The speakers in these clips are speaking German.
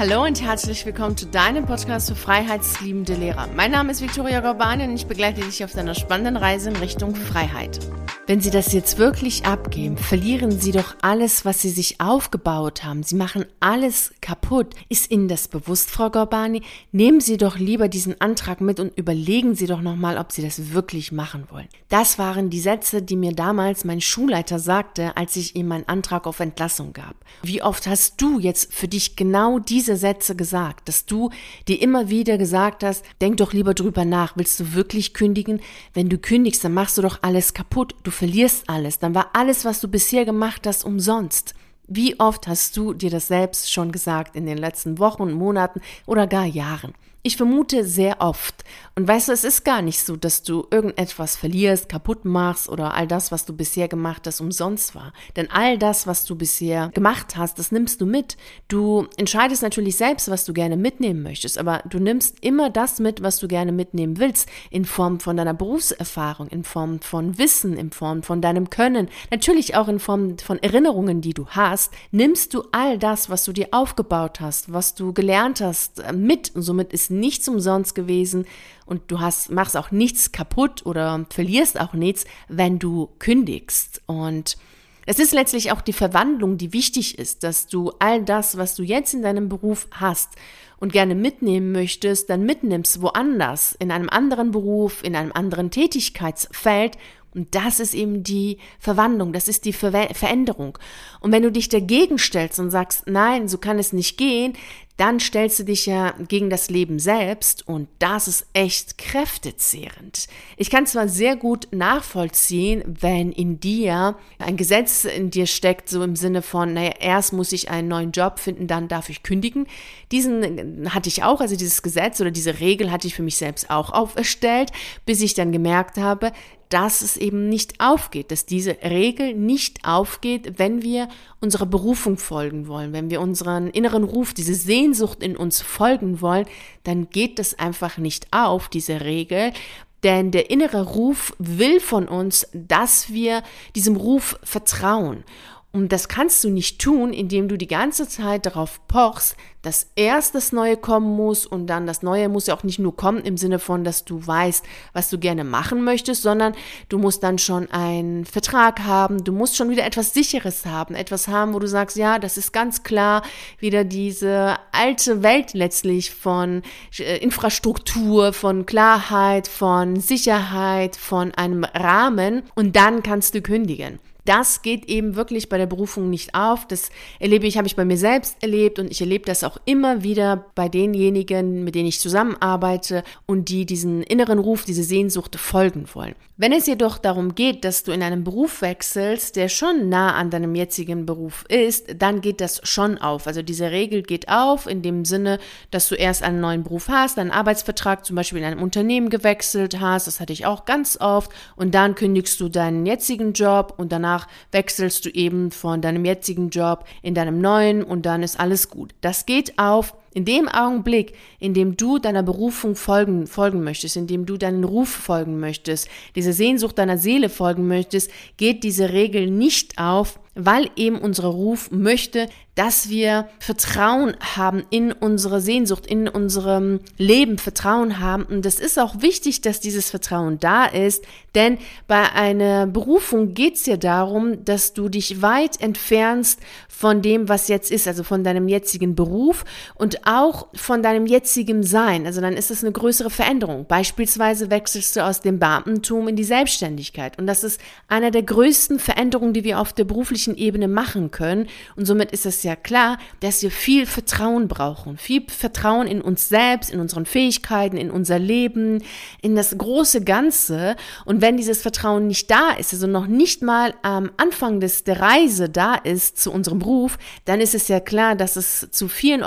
Hallo und herzlich willkommen zu deinem Podcast für freiheitsliebende Lehrer. Mein Name ist Victoria Gorbani und ich begleite dich auf deiner spannenden Reise in Richtung Freiheit. Wenn Sie das jetzt wirklich abgeben, verlieren Sie doch alles, was Sie sich aufgebaut haben. Sie machen alles kaputt. Ist Ihnen das bewusst, Frau Gorbani? Nehmen Sie doch lieber diesen Antrag mit und überlegen Sie doch nochmal, ob Sie das wirklich machen wollen. Das waren die Sätze, die mir damals mein Schulleiter sagte, als ich ihm meinen Antrag auf Entlassung gab. Wie oft hast du jetzt für dich genau diese diese Sätze gesagt, dass du dir immer wieder gesagt hast, denk doch lieber drüber nach, willst du wirklich kündigen? Wenn du kündigst, dann machst du doch alles kaputt, du verlierst alles, dann war alles, was du bisher gemacht hast, umsonst. Wie oft hast du dir das selbst schon gesagt in den letzten Wochen, Monaten oder gar Jahren? Ich vermute sehr oft. Und weißt du, es ist gar nicht so, dass du irgendetwas verlierst, kaputt machst oder all das, was du bisher gemacht hast, umsonst war. Denn all das, was du bisher gemacht hast, das nimmst du mit. Du entscheidest natürlich selbst, was du gerne mitnehmen möchtest, aber du nimmst immer das mit, was du gerne mitnehmen willst, in Form von deiner Berufserfahrung, in Form von Wissen, in Form von deinem Können, natürlich auch in Form von Erinnerungen, die du hast, nimmst du all das, was du dir aufgebaut hast, was du gelernt hast, mit und somit ist nichts umsonst gewesen und du hast, machst auch nichts kaputt oder verlierst auch nichts, wenn du kündigst. Und es ist letztlich auch die Verwandlung, die wichtig ist, dass du all das, was du jetzt in deinem Beruf hast und gerne mitnehmen möchtest, dann mitnimmst woanders, in einem anderen Beruf, in einem anderen Tätigkeitsfeld und das ist eben die Verwandlung, das ist die Ver Veränderung. Und wenn du dich dagegen stellst und sagst, nein, so kann es nicht gehen, dann stellst du dich ja gegen das Leben selbst und das ist echt kräftezehrend. Ich kann zwar sehr gut nachvollziehen, wenn in dir ein Gesetz in dir steckt, so im Sinne von, naja, erst muss ich einen neuen Job finden, dann darf ich kündigen. Diesen hatte ich auch, also dieses Gesetz oder diese Regel hatte ich für mich selbst auch auferstellt, bis ich dann gemerkt habe, dass es eben nicht aufgeht, dass diese Regel nicht aufgeht, wenn wir unserer Berufung folgen wollen, wenn wir unseren inneren Ruf, diese Sehnsucht in uns folgen wollen, dann geht das einfach nicht auf, diese Regel, denn der innere Ruf will von uns, dass wir diesem Ruf vertrauen. Und das kannst du nicht tun, indem du die ganze Zeit darauf pochst, dass erst das Neue kommen muss und dann das Neue muss ja auch nicht nur kommen im Sinne von, dass du weißt, was du gerne machen möchtest, sondern du musst dann schon einen Vertrag haben, du musst schon wieder etwas Sicheres haben, etwas haben, wo du sagst, ja, das ist ganz klar wieder diese alte Welt letztlich von äh, Infrastruktur, von Klarheit, von Sicherheit, von einem Rahmen. Und dann kannst du kündigen das geht eben wirklich bei der Berufung nicht auf. Das erlebe ich, habe ich bei mir selbst erlebt und ich erlebe das auch immer wieder bei denjenigen, mit denen ich zusammenarbeite und die diesen inneren Ruf, diese Sehnsucht folgen wollen. Wenn es jedoch darum geht, dass du in einen Beruf wechselst, der schon nah an deinem jetzigen Beruf ist, dann geht das schon auf. Also diese Regel geht auf in dem Sinne, dass du erst einen neuen Beruf hast, einen Arbeitsvertrag zum Beispiel in einem Unternehmen gewechselt hast, das hatte ich auch ganz oft, und dann kündigst du deinen jetzigen Job und danach danach wechselst du eben von deinem jetzigen Job in deinem neuen und dann ist alles gut. Das geht auf in dem Augenblick, in dem du deiner Berufung folgen, folgen möchtest, in dem du deinen Ruf folgen möchtest, dieser Sehnsucht deiner Seele folgen möchtest, geht diese Regel nicht auf, weil eben unser Ruf möchte, dass wir Vertrauen haben in unsere Sehnsucht, in unserem Leben Vertrauen haben. Und es ist auch wichtig, dass dieses Vertrauen da ist, denn bei einer Berufung geht es ja darum, dass du dich weit entfernst von dem, was jetzt ist, also von deinem jetzigen Beruf und auch von deinem jetzigen Sein. Also dann ist es eine größere Veränderung. Beispielsweise wechselst du aus dem Beamtentum in die Selbstständigkeit. Und das ist einer der größten Veränderungen, die wir auf der beruflichen Ebene machen können. Und somit ist es ja klar, dass wir viel Vertrauen brauchen. Viel Vertrauen in uns selbst, in unseren Fähigkeiten, in unser Leben, in das große Ganze. Und wenn dieses Vertrauen nicht da ist, also noch nicht mal am Anfang des, der Reise da ist zu unserem Beruf, dann ist es ja klar, dass es zu vielen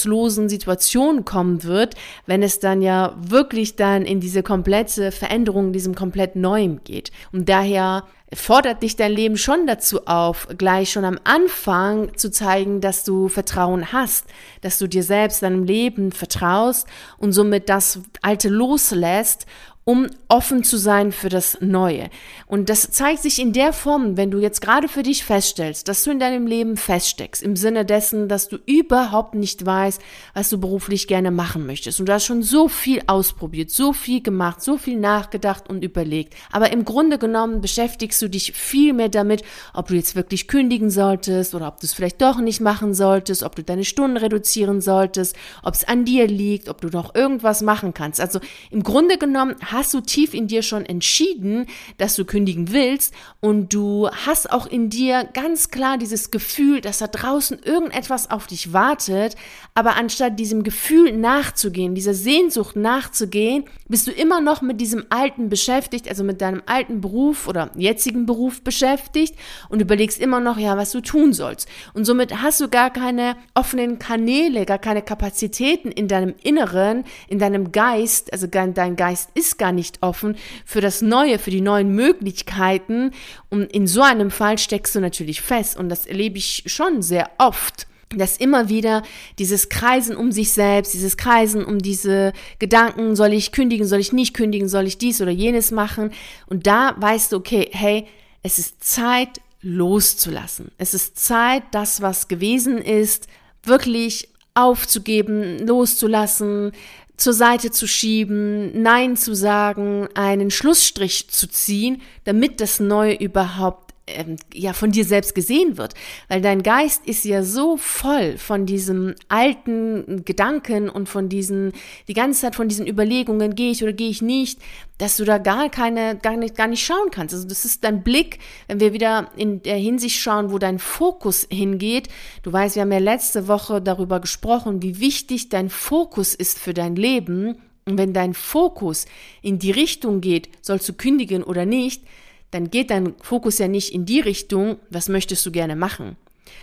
orientierungslosen Situationen kommen wird, wenn es dann ja wirklich dann in diese komplette Veränderung, in diesem komplett Neuem geht. Und daher fordert dich dein Leben schon dazu auf, gleich schon am Anfang zu zeigen, dass du Vertrauen hast, dass du dir selbst, deinem Leben vertraust und somit das Alte loslässt um offen zu sein für das Neue. Und das zeigt sich in der Form, wenn du jetzt gerade für dich feststellst, dass du in deinem Leben feststeckst, im Sinne dessen, dass du überhaupt nicht weißt, was du beruflich gerne machen möchtest. Und du hast schon so viel ausprobiert, so viel gemacht, so viel nachgedacht und überlegt. Aber im Grunde genommen beschäftigst du dich viel mehr damit, ob du jetzt wirklich kündigen solltest oder ob du es vielleicht doch nicht machen solltest, ob du deine Stunden reduzieren solltest, ob es an dir liegt, ob du noch irgendwas machen kannst. Also im Grunde genommen hast du tief in dir schon entschieden, dass du kündigen willst und du hast auch in dir ganz klar dieses Gefühl, dass da draußen irgendetwas auf dich wartet, aber anstatt diesem Gefühl nachzugehen, dieser Sehnsucht nachzugehen, bist du immer noch mit diesem alten beschäftigt, also mit deinem alten Beruf oder jetzigen Beruf beschäftigt und überlegst immer noch, ja, was du tun sollst. Und somit hast du gar keine offenen Kanäle, gar keine Kapazitäten in deinem Inneren, in deinem Geist, also dein Geist ist gar nicht offen für das Neue, für die neuen Möglichkeiten. Und in so einem Fall steckst du natürlich fest. Und das erlebe ich schon sehr oft dass immer wieder dieses Kreisen um sich selbst, dieses Kreisen um diese Gedanken, soll ich kündigen, soll ich nicht kündigen, soll ich dies oder jenes machen. Und da weißt du, okay, hey, es ist Zeit loszulassen. Es ist Zeit, das, was gewesen ist, wirklich aufzugeben, loszulassen, zur Seite zu schieben, Nein zu sagen, einen Schlussstrich zu ziehen, damit das Neue überhaupt ähm, ja von dir selbst gesehen wird, weil dein Geist ist ja so voll von diesem alten Gedanken und von diesen die ganze Zeit von diesen Überlegungen gehe ich oder gehe ich nicht, dass du da gar keine gar nicht gar nicht schauen kannst. Also das ist dein Blick, wenn wir wieder in der Hinsicht schauen, wo dein Fokus hingeht. Du weißt, wir haben ja letzte Woche darüber gesprochen, wie wichtig dein Fokus ist für dein Leben. Und wenn dein Fokus in die Richtung geht, sollst du kündigen oder nicht, dann geht dein Fokus ja nicht in die Richtung, was möchtest du gerne machen.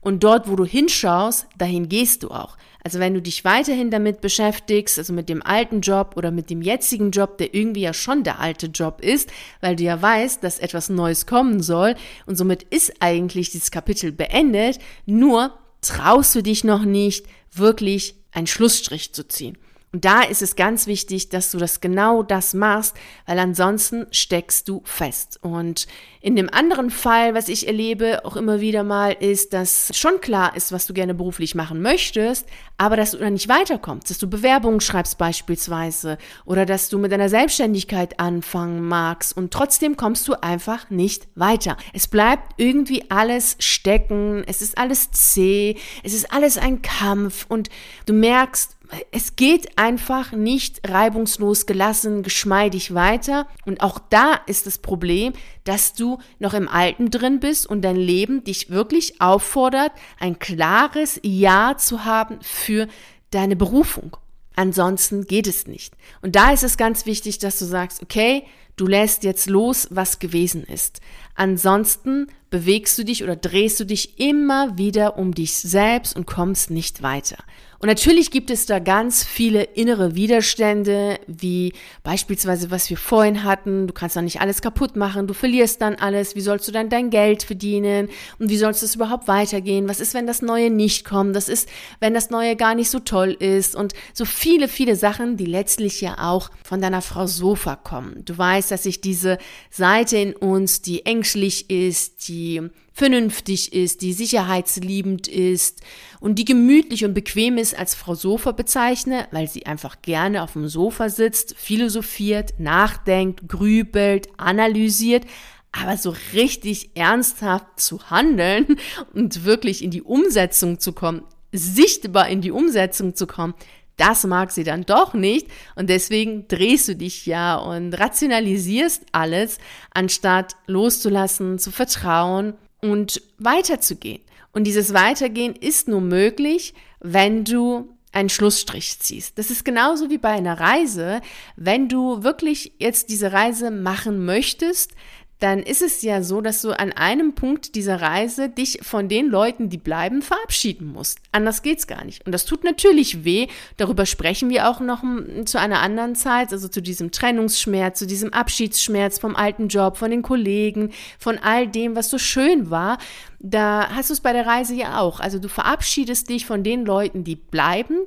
Und dort, wo du hinschaust, dahin gehst du auch. Also wenn du dich weiterhin damit beschäftigst, also mit dem alten Job oder mit dem jetzigen Job, der irgendwie ja schon der alte Job ist, weil du ja weißt, dass etwas Neues kommen soll und somit ist eigentlich dieses Kapitel beendet, nur traust du dich noch nicht, wirklich einen Schlussstrich zu ziehen. Und da ist es ganz wichtig, dass du das genau das machst, weil ansonsten steckst du fest. Und in dem anderen Fall, was ich erlebe, auch immer wieder mal, ist, dass schon klar ist, was du gerne beruflich machen möchtest, aber dass du da nicht weiterkommst, dass du Bewerbungen schreibst beispielsweise oder dass du mit deiner Selbstständigkeit anfangen magst und trotzdem kommst du einfach nicht weiter. Es bleibt irgendwie alles stecken, es ist alles zäh, es ist alles ein Kampf und du merkst, es geht einfach nicht reibungslos, gelassen, geschmeidig weiter. Und auch da ist das Problem, dass du noch im Alten drin bist und dein Leben dich wirklich auffordert, ein klares Ja zu haben für deine Berufung. Ansonsten geht es nicht. Und da ist es ganz wichtig, dass du sagst, okay, du lässt jetzt los, was gewesen ist. Ansonsten bewegst du dich oder drehst du dich immer wieder um dich selbst und kommst nicht weiter. Und natürlich gibt es da ganz viele innere Widerstände, wie beispielsweise, was wir vorhin hatten. Du kannst doch nicht alles kaputt machen, du verlierst dann alles. Wie sollst du dann dein Geld verdienen? Und wie sollst es überhaupt weitergehen? Was ist, wenn das Neue nicht kommt? Das ist, wenn das Neue gar nicht so toll ist? Und so viele, viele Sachen, die letztlich ja auch von deiner Frau Sofa kommen. Du weißt, dass sich diese Seite in uns, die ängstlich ist, die vernünftig ist, die sicherheitsliebend ist und die gemütlich und bequem ist, als Frau Sofa bezeichne, weil sie einfach gerne auf dem Sofa sitzt, philosophiert, nachdenkt, grübelt, analysiert, aber so richtig ernsthaft zu handeln und wirklich in die Umsetzung zu kommen, sichtbar in die Umsetzung zu kommen, das mag sie dann doch nicht. Und deswegen drehst du dich ja und rationalisierst alles, anstatt loszulassen, zu vertrauen und weiterzugehen. Und dieses Weitergehen ist nur möglich, wenn du einen Schlussstrich ziehst. Das ist genauso wie bei einer Reise. Wenn du wirklich jetzt diese Reise machen möchtest, dann ist es ja so, dass du an einem Punkt dieser Reise dich von den Leuten, die bleiben, verabschieden musst. Anders geht's gar nicht. Und das tut natürlich weh. Darüber sprechen wir auch noch zu einer anderen Zeit, also zu diesem Trennungsschmerz, zu diesem Abschiedsschmerz vom alten Job, von den Kollegen, von all dem, was so schön war. Da hast du es bei der Reise ja auch. Also du verabschiedest dich von den Leuten, die bleiben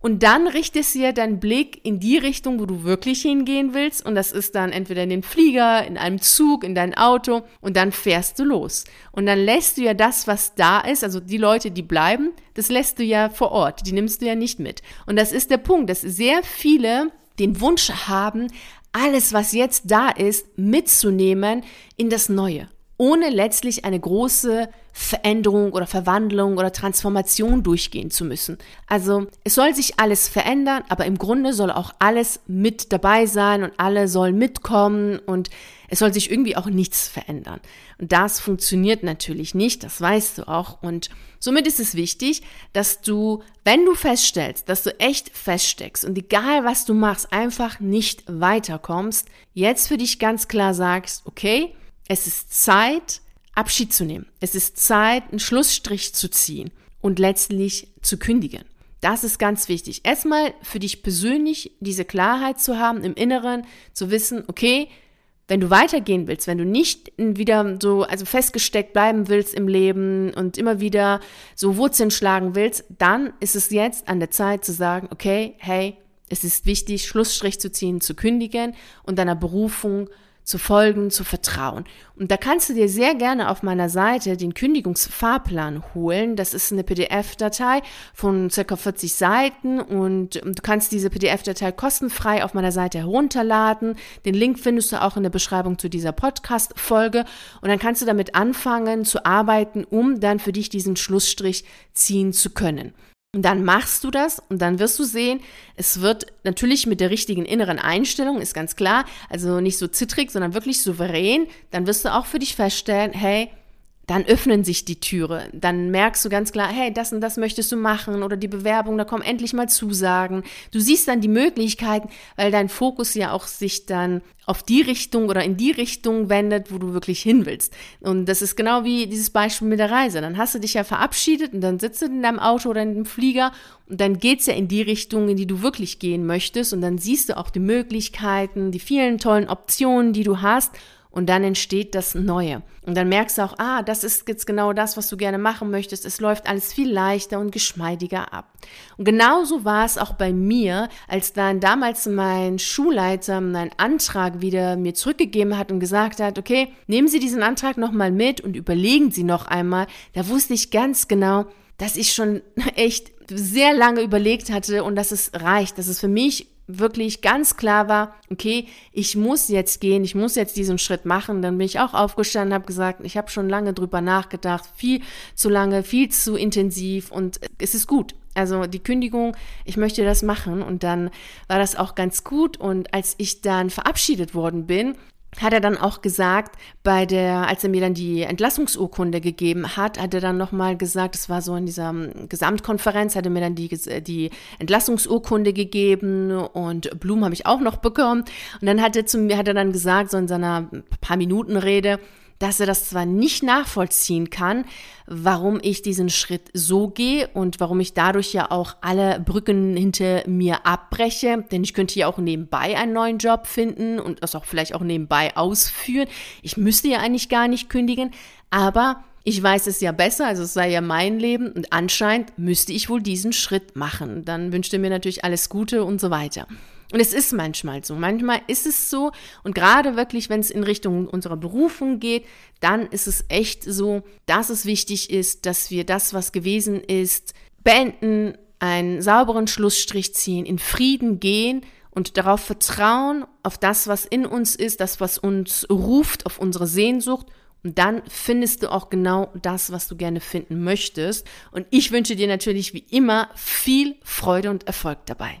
Und dann richtest du ja deinen Blick in die Richtung, wo du wirklich hingehen willst. Und das ist dann entweder in den Flieger, in einem Zug, in dein Auto. Und dann fährst du los. Und dann lässt du ja das, was da ist, also die Leute, die bleiben, das lässt du ja vor Ort. Die nimmst du ja nicht mit. Und das ist der Punkt, dass sehr viele den Wunsch haben, alles, was jetzt da ist, mitzunehmen in das Neue ohne letztlich eine große Veränderung oder Verwandlung oder Transformation durchgehen zu müssen. Also es soll sich alles verändern, aber im Grunde soll auch alles mit dabei sein und alle sollen mitkommen und es soll sich irgendwie auch nichts verändern. Und das funktioniert natürlich nicht, das weißt du auch. Und somit ist es wichtig, dass du, wenn du feststellst, dass du echt feststeckst und egal was du machst, einfach nicht weiterkommst, jetzt für dich ganz klar sagst, okay, es ist Zeit, Abschied zu nehmen. Es ist Zeit, einen Schlussstrich zu ziehen und letztlich zu kündigen. Das ist ganz wichtig. Erstmal für dich persönlich diese Klarheit zu haben im Inneren, zu wissen, okay, wenn du weitergehen willst, wenn du nicht wieder so, also festgesteckt bleiben willst im Leben und immer wieder so Wurzeln schlagen willst, dann ist es jetzt an der Zeit zu sagen, okay, hey, es ist wichtig, Schlussstrich zu ziehen, zu kündigen und deiner Berufung zu folgen, zu vertrauen. Und da kannst du dir sehr gerne auf meiner Seite den Kündigungsfahrplan holen. Das ist eine PDF-Datei von circa 40 Seiten und du kannst diese PDF-Datei kostenfrei auf meiner Seite herunterladen. Den Link findest du auch in der Beschreibung zu dieser Podcast-Folge und dann kannst du damit anfangen zu arbeiten, um dann für dich diesen Schlussstrich ziehen zu können. Und dann machst du das und dann wirst du sehen, es wird natürlich mit der richtigen inneren Einstellung, ist ganz klar, also nicht so zittrig, sondern wirklich souverän, dann wirst du auch für dich feststellen, hey, dann öffnen sich die Türe. Dann merkst du ganz klar, hey, das und das möchtest du machen oder die Bewerbung, da kommen endlich mal Zusagen. Du siehst dann die Möglichkeiten, weil dein Fokus ja auch sich dann auf die Richtung oder in die Richtung wendet, wo du wirklich hin willst. Und das ist genau wie dieses Beispiel mit der Reise. Dann hast du dich ja verabschiedet und dann sitzt du in deinem Auto oder in dem Flieger und dann geht's ja in die Richtung, in die du wirklich gehen möchtest und dann siehst du auch die Möglichkeiten, die vielen tollen Optionen, die du hast und dann entsteht das Neue. Und dann merkst du auch, ah, das ist jetzt genau das, was du gerne machen möchtest. Es läuft alles viel leichter und geschmeidiger ab. Und genauso war es auch bei mir, als dann damals mein Schulleiter einen Antrag wieder mir zurückgegeben hat und gesagt hat, okay, nehmen Sie diesen Antrag nochmal mit und überlegen Sie noch einmal. Da wusste ich ganz genau, dass ich schon echt sehr lange überlegt hatte und dass es reicht, dass es für mich wirklich ganz klar war, okay, ich muss jetzt gehen, ich muss jetzt diesen Schritt machen. Dann bin ich auch aufgestanden, habe gesagt, ich habe schon lange drüber nachgedacht, viel zu lange, viel zu intensiv und es ist gut. Also die Kündigung, ich möchte das machen und dann war das auch ganz gut und als ich dann verabschiedet worden bin, hat er dann auch gesagt, bei der, als er mir dann die Entlassungsurkunde gegeben hat, hat er dann nochmal gesagt, es war so in dieser ähm, Gesamtkonferenz, hat er mir dann die, die Entlassungsurkunde gegeben und Blumen habe ich auch noch bekommen. Und dann hat er zu mir, hat er dann gesagt, so in seiner paar Minuten Rede, dass er das zwar nicht nachvollziehen kann, warum ich diesen Schritt so gehe und warum ich dadurch ja auch alle Brücken hinter mir abbreche, denn ich könnte ja auch nebenbei einen neuen Job finden und das auch vielleicht auch nebenbei ausführen. Ich müsste ja eigentlich gar nicht kündigen, aber ich weiß es ja besser, also es sei ja mein Leben und anscheinend müsste ich wohl diesen Schritt machen. Dann wünschte er mir natürlich alles Gute und so weiter. Und es ist manchmal so. Manchmal ist es so. Und gerade wirklich, wenn es in Richtung unserer Berufung geht, dann ist es echt so, dass es wichtig ist, dass wir das, was gewesen ist, beenden, einen sauberen Schlussstrich ziehen, in Frieden gehen und darauf vertrauen, auf das, was in uns ist, das, was uns ruft, auf unsere Sehnsucht. Und dann findest du auch genau das, was du gerne finden möchtest. Und ich wünsche dir natürlich wie immer viel Freude und Erfolg dabei.